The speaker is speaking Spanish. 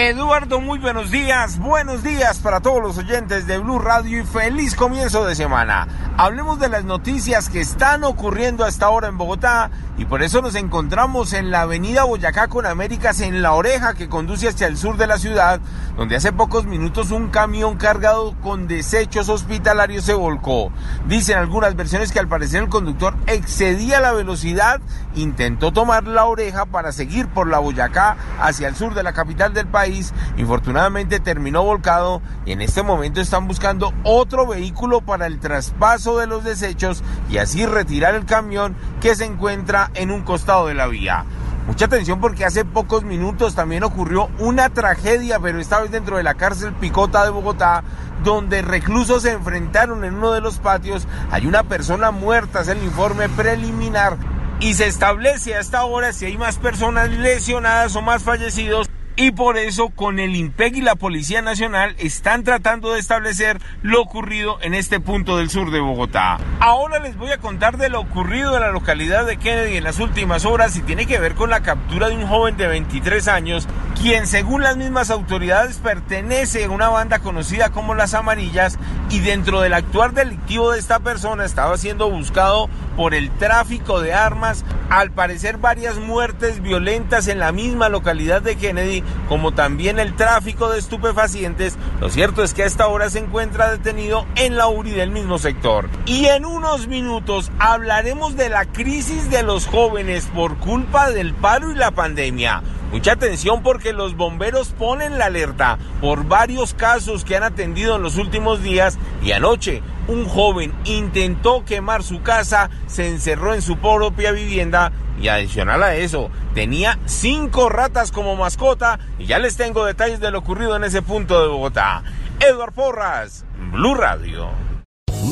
Eduardo, muy buenos días. Buenos días para todos los oyentes de Blue Radio y feliz comienzo de semana. Hablemos de las noticias que están ocurriendo hasta ahora en Bogotá y por eso nos encontramos en la avenida Boyacá con Américas en La Oreja que conduce hacia el sur de la ciudad, donde hace pocos minutos un camión cargado con desechos hospitalarios se volcó. Dicen algunas versiones que al parecer el conductor excedía la velocidad, intentó tomar La Oreja para seguir por la Boyacá hacia el sur de la capital del país Infortunadamente terminó volcado y en este momento están buscando otro vehículo para el traspaso de los desechos y así retirar el camión que se encuentra en un costado de la vía. Mucha atención porque hace pocos minutos también ocurrió una tragedia, pero esta vez dentro de la cárcel Picota de Bogotá, donde reclusos se enfrentaron en uno de los patios. Hay una persona muerta, es el informe preliminar. Y se establece a esta hora si hay más personas lesionadas o más fallecidos y por eso con el IMPEC y la Policía Nacional están tratando de establecer lo ocurrido en este punto del sur de Bogotá. Ahora les voy a contar de lo ocurrido en la localidad de Kennedy en las últimas horas y tiene que ver con la captura de un joven de 23 años, quien según las mismas autoridades pertenece a una banda conocida como las Amarillas y dentro del actuar delictivo de esta persona estaba siendo buscado por el tráfico de armas, al parecer varias muertes violentas en la misma localidad de Kennedy, como también el tráfico de estupefacientes. Lo cierto es que a esta hora se encuentra detenido en la URI del mismo sector. Y en unos minutos hablaremos de la crisis de los jóvenes por culpa del paro y la pandemia. Mucha atención porque los bomberos ponen la alerta por varios casos que han atendido en los últimos días y anoche un joven intentó quemar su casa, se encerró en su propia vivienda y adicional a eso, tenía cinco ratas como mascota y ya les tengo detalles de lo ocurrido en ese punto de Bogotá. Edward Porras, Blue Radio.